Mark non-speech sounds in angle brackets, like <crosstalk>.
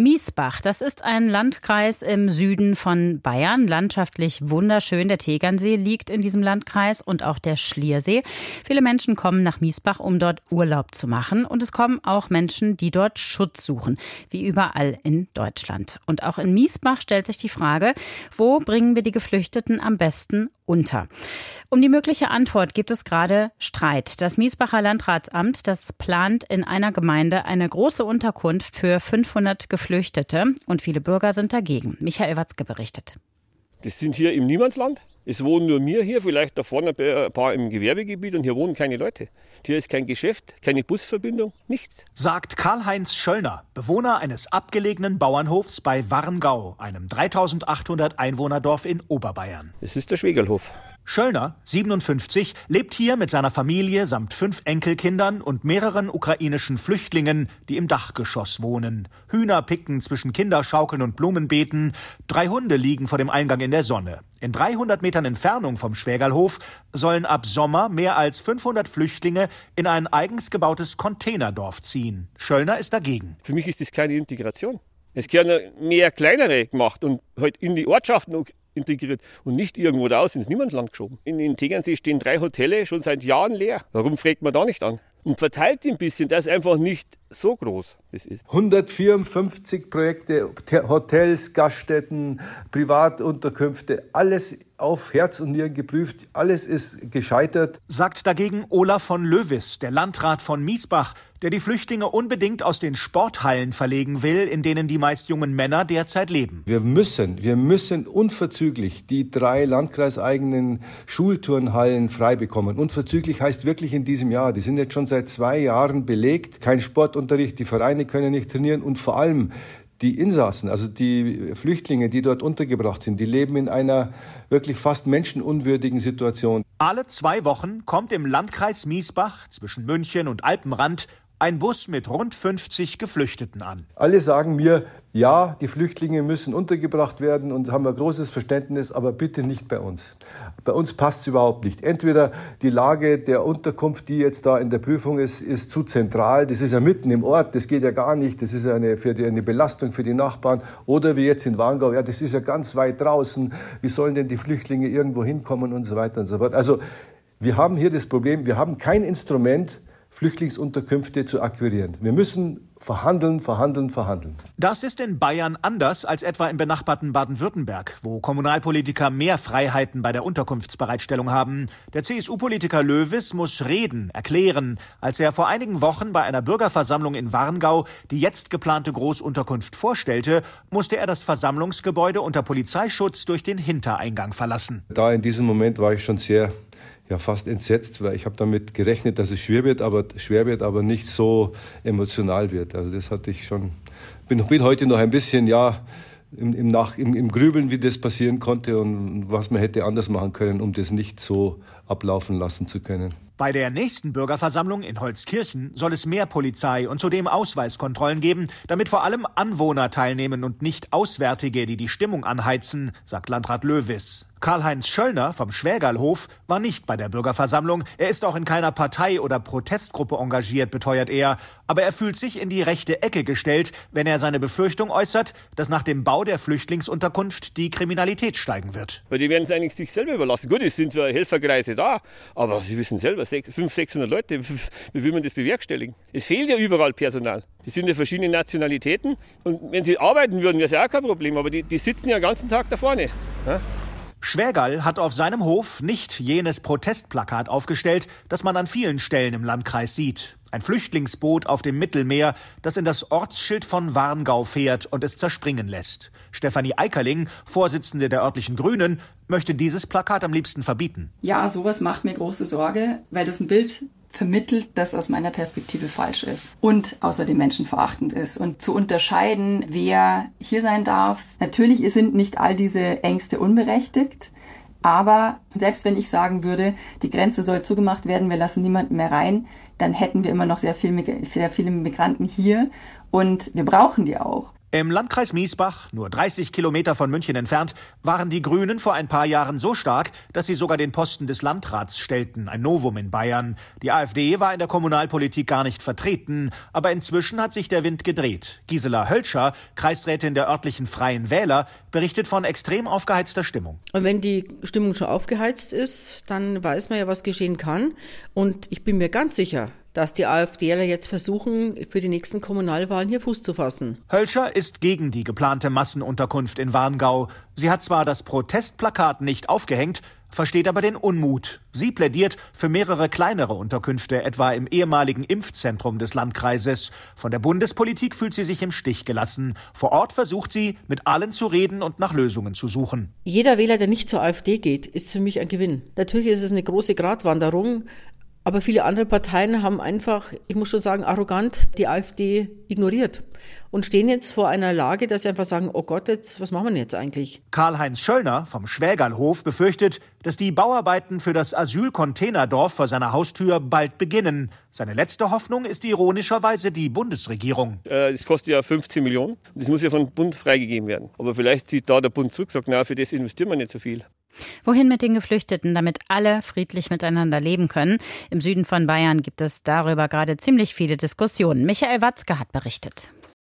Miesbach, das ist ein Landkreis im Süden von Bayern, landschaftlich wunderschön. Der Tegernsee liegt in diesem Landkreis und auch der Schliersee. Viele Menschen kommen nach Miesbach, um dort Urlaub zu machen. Und es kommen auch Menschen, die dort Schutz suchen, wie überall in Deutschland. Und auch in Miesbach stellt sich die Frage, wo bringen wir die Geflüchteten am besten unter? Um die mögliche Antwort gibt es gerade Streit. Das Miesbacher Landratsamt, das plant in einer Gemeinde eine große Unterkunft für 500 Geflüchtete Geflüchtete und viele Bürger sind dagegen. Michael Watzke berichtet. Das sind hier im Niemandsland. Es wohnen nur wir hier, vielleicht da vorne ein paar im Gewerbegebiet und hier wohnen keine Leute. Hier ist kein Geschäft, keine Busverbindung, nichts. Sagt Karl-Heinz Schöllner, Bewohner eines abgelegenen Bauernhofs bei Warngau, einem 3800 Einwohnerdorf in Oberbayern. Es ist der Schwegelhof. Schöllner, 57, lebt hier mit seiner Familie samt fünf Enkelkindern und mehreren ukrainischen Flüchtlingen, die im Dachgeschoss wohnen. Hühner picken zwischen Kinderschaukeln und Blumenbeeten. Drei Hunde liegen vor dem Eingang in der Sonne. In 300 Metern Entfernung vom Schwägerlhof sollen ab Sommer mehr als 500 Flüchtlinge in ein eigens gebautes Containerdorf ziehen. Schöllner ist dagegen. Für mich ist das keine Integration. Es werden mehr kleinere gemacht und halt in die Ortschaften integriert und nicht irgendwo da aus ins Niemandsland geschoben. In, in Tegernsee stehen drei Hotels schon seit Jahren leer. Warum fragt man da nicht an? Und verteilt ein bisschen, dass einfach nicht so groß es ist. 154 Projekte, Hotels, Gaststätten, Privatunterkünfte, alles auf Herz und Nieren geprüft, alles ist gescheitert. Sagt dagegen Olaf von Löwis, der Landrat von Miesbach, der die Flüchtlinge unbedingt aus den Sporthallen verlegen will, in denen die meist jungen Männer derzeit leben. Wir müssen, wir müssen unverzüglich die drei landkreiseigenen Schulturnhallen frei bekommen. Unverzüglich heißt wirklich in diesem Jahr. Die sind jetzt schon seit zwei Jahren belegt. Kein Sportunterricht, die Vereine können nicht trainieren und vor allem die Insassen, also die Flüchtlinge, die dort untergebracht sind, die leben in einer wirklich fast menschenunwürdigen Situation. Alle zwei Wochen kommt im Landkreis Miesbach zwischen München und Alpenrand ein Bus mit rund 50 Geflüchteten an. Alle sagen mir, ja, die Flüchtlinge müssen untergebracht werden und haben ein großes Verständnis, aber bitte nicht bei uns. Bei uns passt es überhaupt nicht. Entweder die Lage der Unterkunft, die jetzt da in der Prüfung ist, ist zu zentral. Das ist ja mitten im Ort, das geht ja gar nicht. Das ist eine, für die, eine Belastung für die Nachbarn. Oder wie jetzt in Warngau, ja, das ist ja ganz weit draußen. Wie sollen denn die Flüchtlinge irgendwo hinkommen und so weiter und so fort. Also wir haben hier das Problem, wir haben kein Instrument, Flüchtlingsunterkünfte zu akquirieren. Wir müssen verhandeln, verhandeln, verhandeln. Das ist in Bayern anders als etwa im benachbarten Baden-Württemberg, wo Kommunalpolitiker mehr Freiheiten bei der Unterkunftsbereitstellung haben. Der CSU-Politiker Löwis muss reden, erklären. Als er vor einigen Wochen bei einer Bürgerversammlung in Warngau die jetzt geplante Großunterkunft vorstellte, musste er das Versammlungsgebäude unter Polizeischutz durch den Hintereingang verlassen. Da in diesem Moment war ich schon sehr ja fast entsetzt, weil ich habe damit gerechnet, dass es schwer wird, aber schwer wird, aber nicht so emotional wird. Also das hatte ich schon. Bin, bin heute noch ein bisschen ja im, im, Nach, im, im Grübeln, wie das passieren konnte und was man hätte anders machen können, um das nicht so ablaufen lassen zu können. Bei der nächsten Bürgerversammlung in Holzkirchen soll es mehr Polizei und zudem Ausweiskontrollen geben, damit vor allem Anwohner teilnehmen und nicht Auswärtige, die die Stimmung anheizen, sagt Landrat Löwis. Karl-Heinz Schöllner vom Schwägerlhof war nicht bei der Bürgerversammlung. Er ist auch in keiner Partei oder Protestgruppe engagiert, beteuert er. Aber er fühlt sich in die rechte Ecke gestellt, wenn er seine Befürchtung äußert, dass nach dem Bau der Flüchtlingsunterkunft die Kriminalität steigen wird. Weil die werden es eigentlich sich selber überlassen. Gut, es sind zwar Helferkreise da, aber sie wissen selber, 500, 600 Leute, <laughs> wie will man das bewerkstelligen? Es fehlt ja überall Personal. Die sind ja verschiedene Nationalitäten und wenn sie arbeiten würden, wäre es ja auch kein Problem, aber die, die sitzen ja den ganzen Tag da vorne. Ja? Schwergall hat auf seinem Hof nicht jenes Protestplakat aufgestellt, das man an vielen Stellen im Landkreis sieht. Ein Flüchtlingsboot auf dem Mittelmeer, das in das Ortsschild von Warngau fährt und es zerspringen lässt. Stefanie Eikerling, Vorsitzende der örtlichen Grünen, möchte dieses Plakat am liebsten verbieten. Ja, sowas macht mir große Sorge, weil das ein Bild vermittelt, das aus meiner Perspektive falsch ist und außerdem menschenverachtend ist. Und zu unterscheiden, wer hier sein darf. Natürlich sind nicht all diese Ängste unberechtigt. Aber selbst wenn ich sagen würde, die Grenze soll zugemacht werden, wir lassen niemanden mehr rein, dann hätten wir immer noch sehr, viel, sehr viele Migranten hier und wir brauchen die auch. Im Landkreis Miesbach, nur 30 Kilometer von München entfernt, waren die Grünen vor ein paar Jahren so stark, dass sie sogar den Posten des Landrats stellten, ein Novum in Bayern. Die AfD war in der Kommunalpolitik gar nicht vertreten, aber inzwischen hat sich der Wind gedreht. Gisela Hölscher, Kreisrätin der örtlichen Freien Wähler, berichtet von extrem aufgeheizter Stimmung. Und wenn die Stimmung schon aufgeheizt ist, dann weiß man ja, was geschehen kann. Und ich bin mir ganz sicher, dass die AfDler jetzt versuchen, für die nächsten Kommunalwahlen hier Fuß zu fassen. Hölscher ist gegen die geplante Massenunterkunft in Warngau. Sie hat zwar das Protestplakat nicht aufgehängt, versteht aber den Unmut. Sie plädiert für mehrere kleinere Unterkünfte, etwa im ehemaligen Impfzentrum des Landkreises. Von der Bundespolitik fühlt sie sich im Stich gelassen. Vor Ort versucht sie, mit allen zu reden und nach Lösungen zu suchen. Jeder Wähler, der nicht zur AfD geht, ist für mich ein Gewinn. Natürlich ist es eine große Gratwanderung, aber viele andere Parteien haben einfach, ich muss schon sagen, arrogant die AfD ignoriert und stehen jetzt vor einer Lage, dass sie einfach sagen, oh Gott, jetzt, was machen wir jetzt eigentlich? Karl-Heinz Schöllner vom Schwägerlhof befürchtet, dass die Bauarbeiten für das Asylcontainerdorf vor seiner Haustür bald beginnen. Seine letzte Hoffnung ist ironischerweise die Bundesregierung. Äh, das kostet ja 15 Millionen. Das muss ja vom Bund freigegeben werden. Aber vielleicht sieht da der Bund zurück, sagt, na, für das investieren wir nicht so viel. Wohin mit den Geflüchteten, damit alle friedlich miteinander leben können? Im Süden von Bayern gibt es darüber gerade ziemlich viele Diskussionen. Michael Watzke hat berichtet.